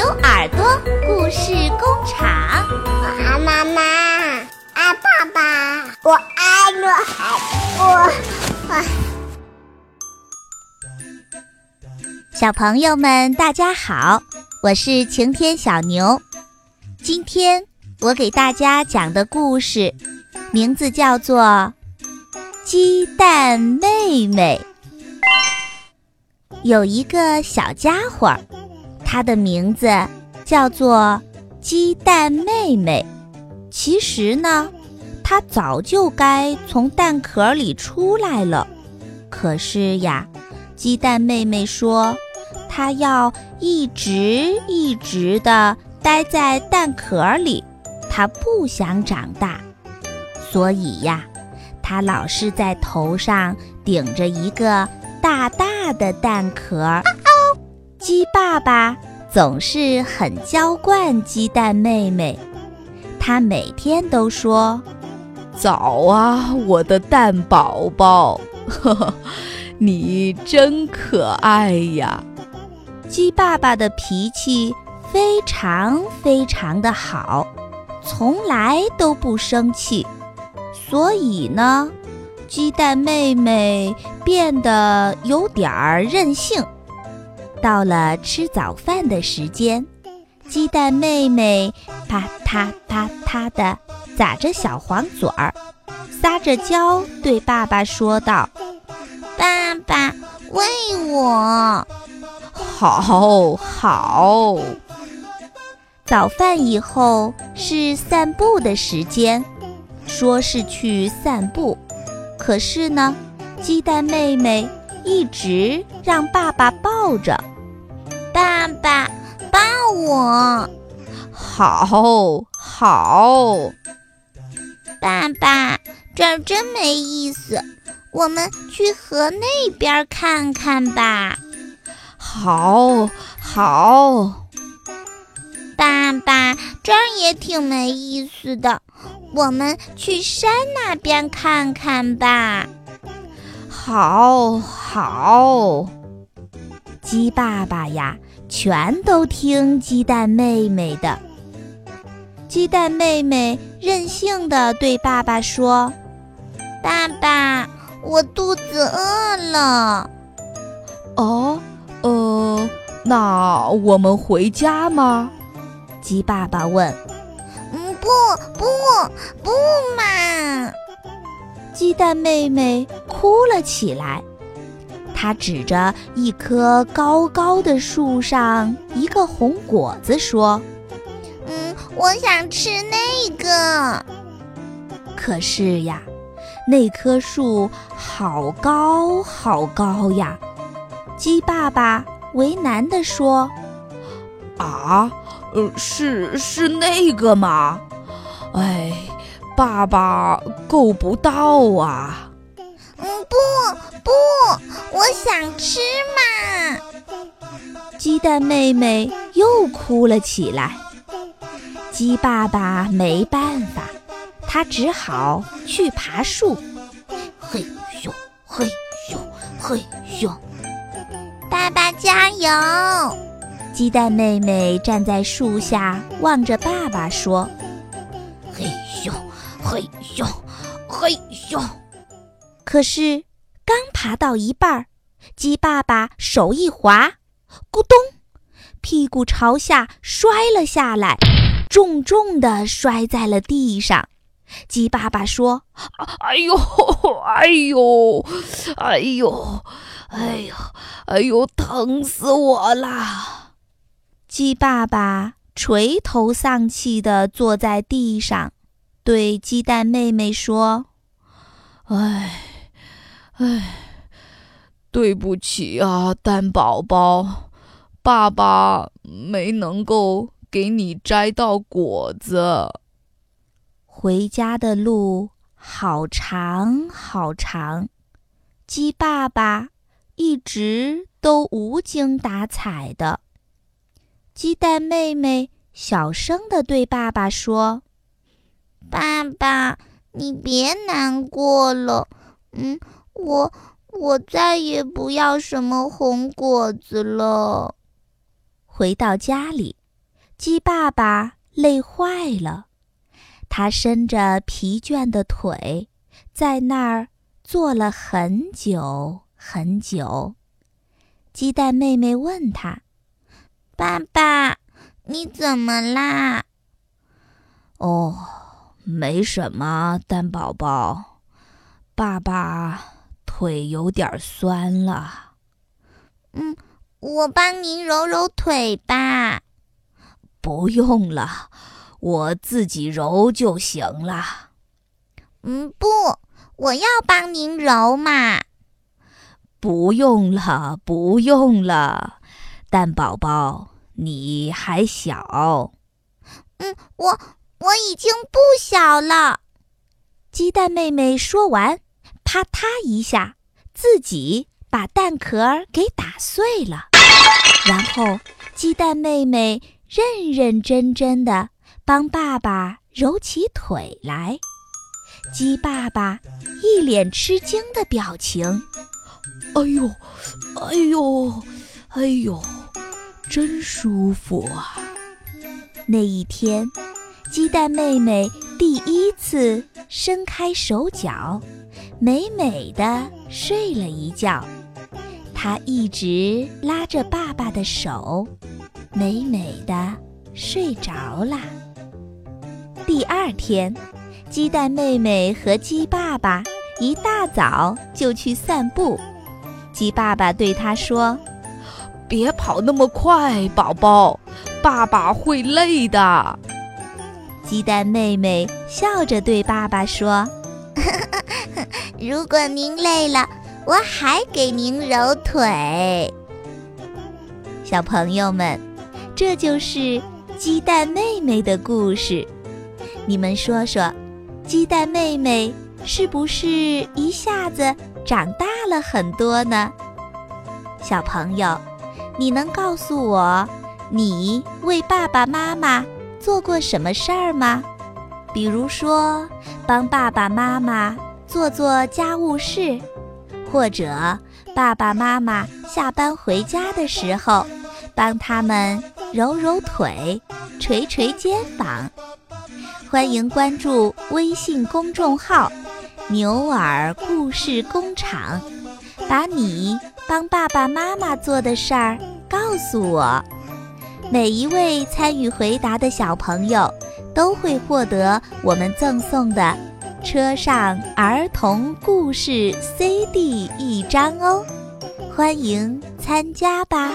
牛耳朵故事工厂，我爱妈妈，爱爸爸，我爱我我小朋友们，大家好，我是晴天小牛。今天我给大家讲的故事，名字叫做《鸡蛋妹妹》。有一个小家伙。它的名字叫做鸡蛋妹妹。其实呢，它早就该从蛋壳里出来了。可是呀，鸡蛋妹妹说，她要一直一直的待在蛋壳里，她不想长大。所以呀，她老是在头上顶着一个大大的蛋壳。鸡爸爸总是很娇惯鸡蛋妹妹，他每天都说：“早啊，我的蛋宝宝，呵呵，你真可爱呀。”鸡爸爸的脾气非常非常的好，从来都不生气，所以呢，鸡蛋妹妹变得有点儿任性。到了吃早饭的时间，鸡蛋妹妹啪嗒啪嗒地撒着小黄嘴儿，撒着娇对爸爸说道：“爸爸，喂我。”“好，好。”早饭以后是散步的时间，说是去散步，可是呢，鸡蛋妹妹一直让爸爸抱着。爸爸，抱我！好好。爸爸，这儿真没意思，我们去河那边看看吧。好好。爸爸，这儿也挺没意思的，我们去山那边看看吧。好好。鸡爸爸呀，全都听鸡蛋妹妹的。鸡蛋妹妹任性的对爸爸说：“爸爸，我肚子饿了。”“哦，呃，那我们回家吗？”鸡爸爸问。“嗯，不不不嘛！”鸡蛋妹妹哭了起来。他指着一棵高高的树上一个红果子说：“嗯，我想吃那个。可是呀，那棵树好高好高呀！”鸡爸爸为难地说：“啊，呃，是是那个吗？哎，爸爸够不到啊。”我想吃嘛！鸡蛋妹妹又哭了起来。鸡爸爸没办法，他只好去爬树。嘿咻嘿咻嘿咻！爸爸加油！鸡蛋妹妹站在树下望着爸爸说：“嘿咻嘿咻嘿咻！”可是刚爬到一半儿。鸡爸爸手一滑，咕咚，屁股朝下摔了下来，重重的摔在了地上。鸡爸爸说：“哎呦，哎呦，哎呦，哎呦，哎呦，疼死我了！”鸡爸爸垂头丧气地坐在地上，对鸡蛋妹妹说：“哎，哎。”对不起啊，蛋宝宝，爸爸没能够给你摘到果子。回家的路好长好长，鸡爸爸一直都无精打采的。鸡蛋妹妹小声的对爸爸说：“爸爸，你别难过了，嗯，我。”我再也不要什么红果子了。回到家里，鸡爸爸累坏了，他伸着疲倦的腿，在那儿坐了很久很久。鸡蛋妹妹问他：“爸爸，你怎么啦？”“哦，没什么，蛋宝宝，爸爸腿有点酸了。”“嗯。”我帮您揉揉腿吧。不用了，我自己揉就行了。嗯，不，我要帮您揉嘛。不用了，不用了，蛋宝宝，你还小。嗯，我我已经不小了。鸡蛋妹妹说完，啪嗒一下，自己把蛋壳给打碎了。然后，鸡蛋妹妹认认真真的帮爸爸揉起腿来。鸡爸爸一脸吃惊的表情：“哎呦，哎呦，哎呦，真舒服啊！”那一天，鸡蛋妹妹第一次伸开手脚，美美的睡了一觉。他一直拉着爸爸的手，美美的睡着了。第二天，鸡蛋妹妹和鸡爸爸一大早就去散步。鸡爸爸对他说：“别跑那么快，宝宝，爸爸会累的。”鸡蛋妹妹笑着对爸爸说：“如果您累了。”我还给您揉腿，小朋友们，这就是鸡蛋妹妹的故事。你们说说，鸡蛋妹妹是不是一下子长大了很多呢？小朋友，你能告诉我，你为爸爸妈妈做过什么事儿吗？比如说，帮爸爸妈妈做做家务事。或者爸爸妈妈下班回家的时候，帮他们揉揉腿、捶捶肩膀。欢迎关注微信公众号“牛耳故事工厂”，把你帮爸爸妈妈做的事儿告诉我。每一位参与回答的小朋友，都会获得我们赠送的。车上儿童故事 cd 一张哦欢迎参加吧。